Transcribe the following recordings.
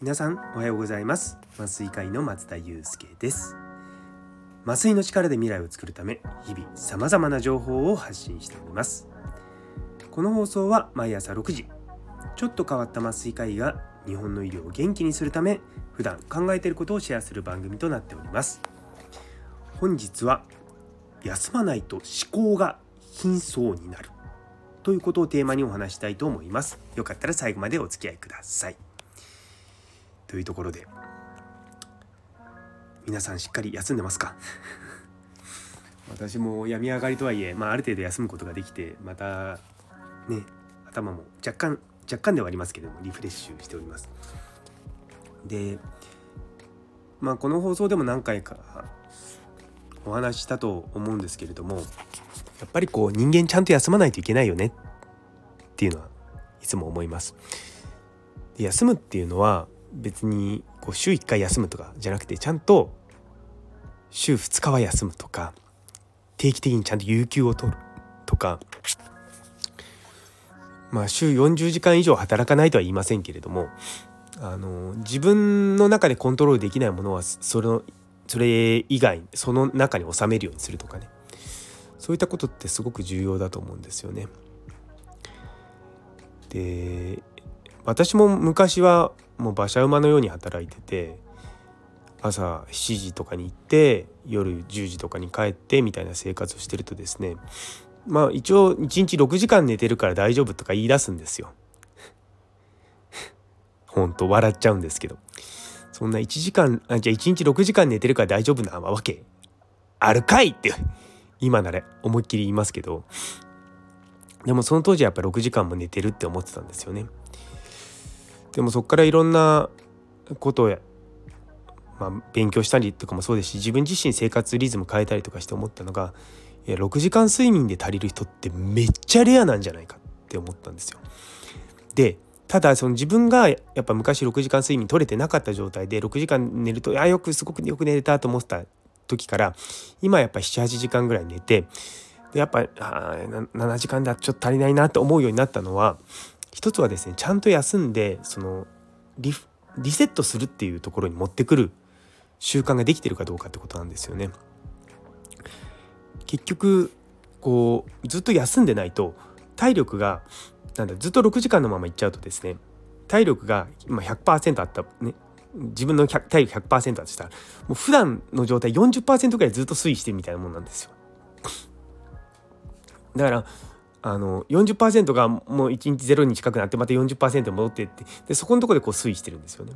皆さんおはようございます。麻酔科医の松田祐介です。麻酔の力で未来を作るため日々さまざまな情報を発信しております。この放送は毎朝6時ちょっと変わった麻酔科医が日本の医療を元気にするため普段考えていることをシェアする番組となっております。本日は休まないと思考が貧相になる。ということをテーマにお話したいと思います。よかったら最後までお付き合いください。というところで皆さんしっかり休んでますか？私も病み上がりとはいえ、まあ、ある程度休むことができてまたね頭も若干若干ではありますけどもリフレッシュしております。でまあこの放送でも何回かお話ししたと思うんですけれどもやっぱりこう人間ちゃんと休まないといけないよね。っていうのはいつも思います。で休むっていうのは別にこう週1回休むとかじゃなくてちゃんと週2日は休むとか定期的にちゃんと有給を取るとかまあ週40時間以上働かないとは言いませんけれどもあの自分の中でコントロールできないものはそれそれ以外その中に収めるようにするとかね。そういったことってすごく重要だと思うんですよね。で私も昔はもう馬車馬のように働いてて朝7時とかに行って夜10時とかに帰ってみたいな生活をしてるとですねまあ一応1日6時間寝てるから大丈夫とか言い出すんですよ。ほんと笑っちゃうんですけどそんな1時間あじゃあ1日6時間寝てるから大丈夫なわけ？あるかいって今なら思いっきり言いますけどでもその当時はやっぱ6時間も寝てるって思ってたんですよね。でもそこからいろんなことをまあ、勉強したりとかもそうですし自分自身生活リズム変えたりとかして思ったのがいや6時間睡眠で足りる人ってめっちゃレアなんじゃないかって思ったんですよ。でただその自分がやっぱ昔6時間睡眠取れてなかった状態で6時間寝るとあよくすごくよく寝れたと思ってた時から今やっぱ78時間ぐらい寝てでやっぱ7時間ではちょっと足りないなって思うようになったのは一つはですねちゃんと休んでそのリリセットするっていうところに持ってくる習慣ができてるかどうかってことなんですよね。結局こうずっと休んでないと体力がなんだずっと6時間のままいっちゃうとですね体力が今100%あったね自分の体力100%だとしたらもう普段の状態40%ぐらいずっと推移してるみたいなもんなんですよ。だからあの40%がもう1日ゼロに近くなってまた40%戻ってってでそこのとこでこう推移してるんですよね。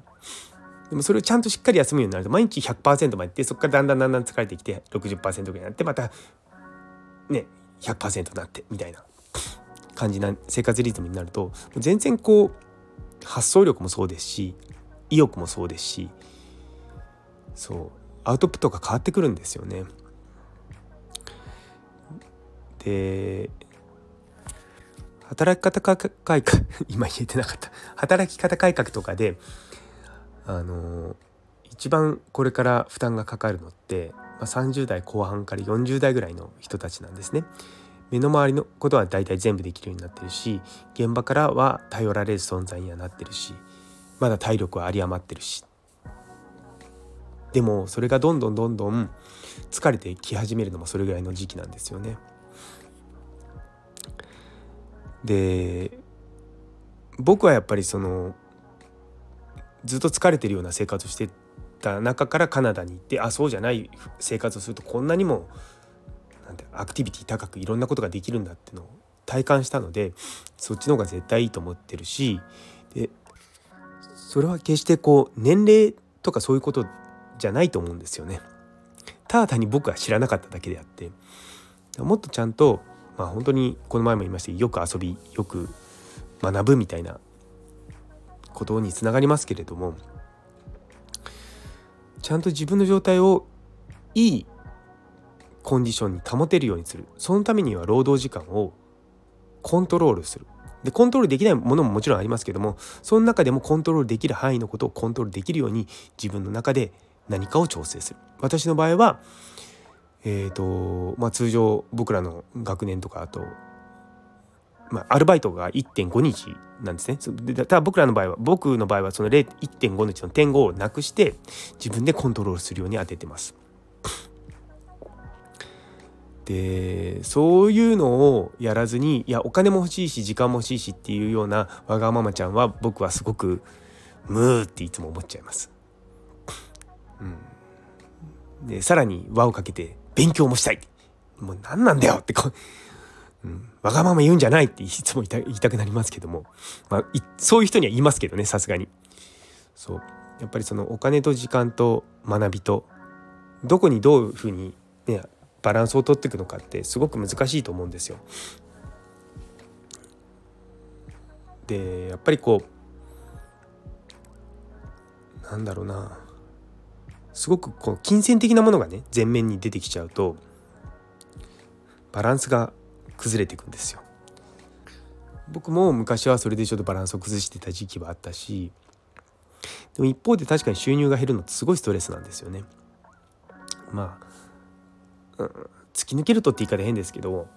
でもそれをちゃんとしっかり休むようになると毎日100%までいってそこからだんだんだんだん疲れてきて60%ぐらいになってまたね100%になってみたいな感じな生活リズムになると全然こう発想力もそうですし意欲もそうですしそうアウトプットが変わってくるんですよね。で働き方改革 今言えてなかった働き方改革とかであの一番これから負担がかかるのって、まあ、30代後半から40代ぐらいの人たちなんですね。目の周りのことは大体全部できるようになってるし現場からは頼られる存在にはなってるしまだ体力は有り余ってるしでもそれがどんどんどんどん疲れてき始めるのもそれぐらいの時期なんですよね。で僕はやっぱりそのずっと疲れてるような生活をしてた中からカナダに行ってあそうじゃない生活をするとこんなにもなんてアクティビティ高くいろんなことができるんだっていうのを体感したのでそっちの方が絶対いいと思ってるしでそれは決してこう年齢とかそういうことじゃないと思うんですよね。ただ単に僕は知らなかっただけであってもっとちゃんとまあ本当にこの前も言いましたよく遊びよく学ぶみたいなことにつながりますけれどもちゃんと自分の状態をいいコンディションに保てるようにするそのためには労働時間をコントロールするでコントロールできないものももちろんありますけどもその中でもコントロールできる範囲のことをコントロールできるように自分の中で何かを調整する私の場合はえーとまあ、通常僕らの学年とかあとまあ、アルバイトが1.5日なんですね。ただ僕らの場合は僕の場合はその1.5日の点5をなくして自分でコントロールするように当ててます。でそういうのをやらずにいやお金も欲しいし時間も欲しいしっていうようなわがままちゃんは僕はすごくムーっていつも思っちゃいます。うん、でさらに輪をかけて勉強もしたい。もう何なんだよってこううん、わがまま言うんじゃないっていつも言いたくなりますけども、まあ、そういう人には言いますけどねさすがに。そう。やっぱりそのお金と時間と学びとどこにどういうふうに、ね、バランスを取っていくのかってすごく難しいと思うんですよ。でやっぱりこうなんだろうなすごくこう金銭的なものがね前面に出てきちゃうとバランスが崩れていくんですよ。僕も昔はそれでちょっとバランスを崩してた時期はあったしでも一方で確かに収入が減るのってすごいストレスなんですよね。まあ、突き抜けるとって言い方変ですけど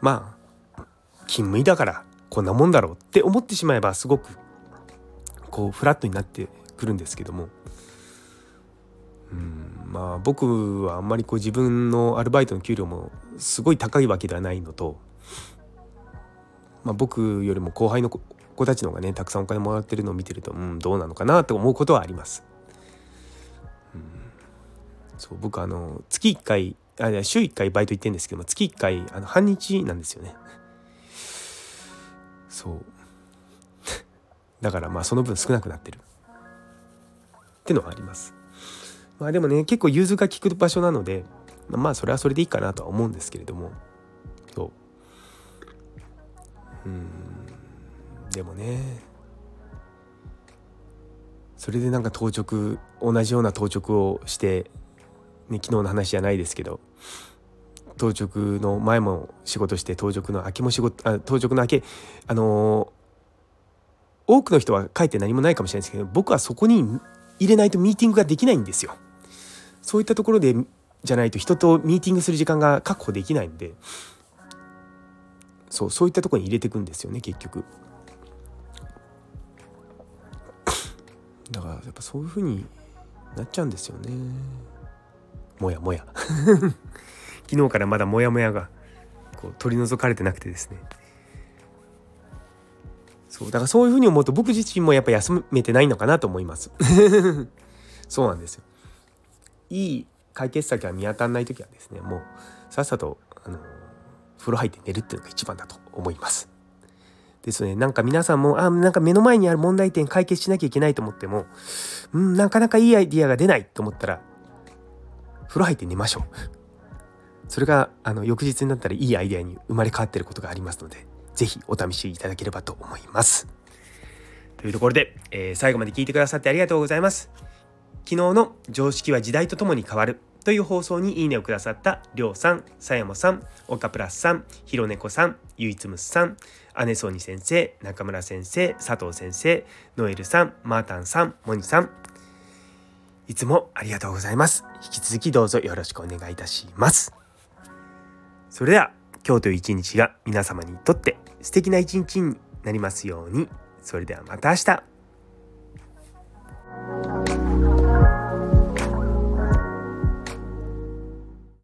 まあ勤務医だからこんなもんだろうって思ってしまえばすごくこうフラットになってくるんですけどもうんまあ僕はあんまりこう自分のアルバイトの給料もすごい高いわけではないのと、まあ、僕よりも後輩の子たちの方がねたくさんお金もらってるのを見てるとうんどうなのかなと思うことはあります。うん、そう僕あの月1回あ週1回バイト行ってんですけども月1回あの半日なんですよね。そう。だからまあその分少なくなってる。ってのはあります。まあでもね結構融通が利く場所なのでまあそれはそれでいいかなとは思うんですけれども。そう。うん。でもね。それでなんか当直同じような当直をして、ね、昨日の話じゃないですけど当直の前も仕事して当直の明けも仕事あ当直の明けあのー、多くの人は書いて何もないかもしれないですけど僕はそこに入れないとミーティングができないんですよ。そういったところでじゃないと人とミーティングする時間が確保できないんでそうそういったところに入れていくんですよね結局。だからやっぱそういうふうになっちゃうんですよね。もやもや。昨日からまだモヤモヤがこう取り除かれてなくてですね。そうだからそういうふうに思うと僕自身もやっぱ休めてないのかなと思います。そうなんですよ。いい解決策が見当たらない時はですねもうさっさとあの風呂入って寝るっていうのが一番だと思います。ですねなんか皆さんもあなんか目の前にある問題点解決しなきゃいけないと思ってもうんなかなかいいアイディアが出ないと思ったら風呂入って寝ましょう。それがあの翌日になったらいいアイデアに生まれ変わってることがありますので是非お試しいただければと思います。というところで、えー、最後まで聞いてくださってありがとうございます。昨日の常識は時代とともに変わるという放送にいいねをくださったりょうさん、さやもさん、おかプラスさん、ひろねこさん、ゆいつむすさん、姉そうに先生、中村先生、佐藤先生、ノエルさん、マータンさん、モニさん、いつもありがとうございます。引き続きどうぞよろしくお願いいたします。それでは今日という一日が皆様にとって素敵な一日になりますように。それではまた明日。